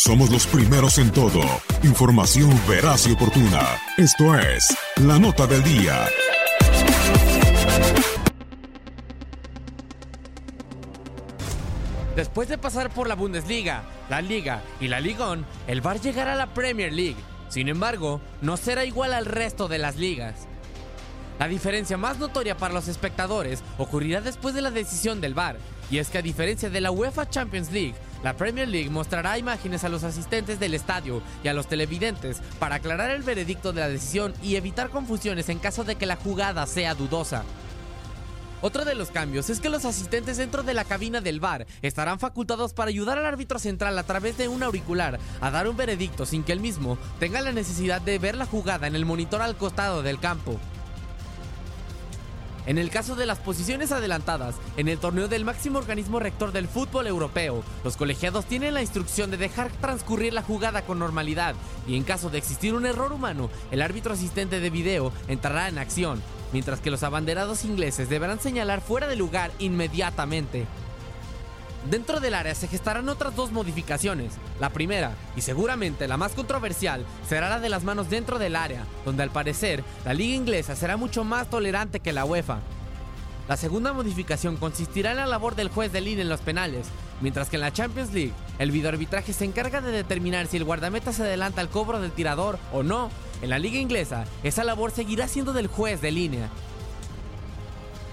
Somos los primeros en todo. Información veraz y oportuna. Esto es La Nota del Día. Después de pasar por la Bundesliga, la Liga y la Ligón, el VAR llegará a la Premier League. Sin embargo, no será igual al resto de las ligas. La diferencia más notoria para los espectadores ocurrirá después de la decisión del VAR, y es que a diferencia de la UEFA Champions League, la Premier League mostrará imágenes a los asistentes del estadio y a los televidentes para aclarar el veredicto de la decisión y evitar confusiones en caso de que la jugada sea dudosa. Otro de los cambios es que los asistentes dentro de la cabina del bar estarán facultados para ayudar al árbitro central a través de un auricular a dar un veredicto sin que él mismo tenga la necesidad de ver la jugada en el monitor al costado del campo. En el caso de las posiciones adelantadas, en el torneo del máximo organismo rector del fútbol europeo, los colegiados tienen la instrucción de dejar transcurrir la jugada con normalidad y en caso de existir un error humano, el árbitro asistente de video entrará en acción, mientras que los abanderados ingleses deberán señalar fuera de lugar inmediatamente. Dentro del área se gestarán otras dos modificaciones. La primera, y seguramente la más controversial, será la de las manos dentro del área, donde al parecer la liga inglesa será mucho más tolerante que la UEFA. La segunda modificación consistirá en la labor del juez de línea en los penales, mientras que en la Champions League el videoarbitraje se encarga de determinar si el guardameta se adelanta al cobro del tirador o no. En la liga inglesa, esa labor seguirá siendo del juez de línea.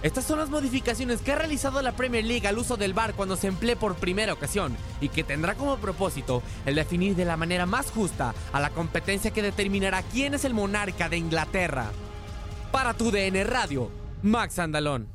Estas son las modificaciones que ha realizado la Premier League al uso del VAR cuando se emplee por primera ocasión y que tendrá como propósito el definir de la manera más justa a la competencia que determinará quién es el monarca de Inglaterra. Para tu DN Radio, Max Andalón.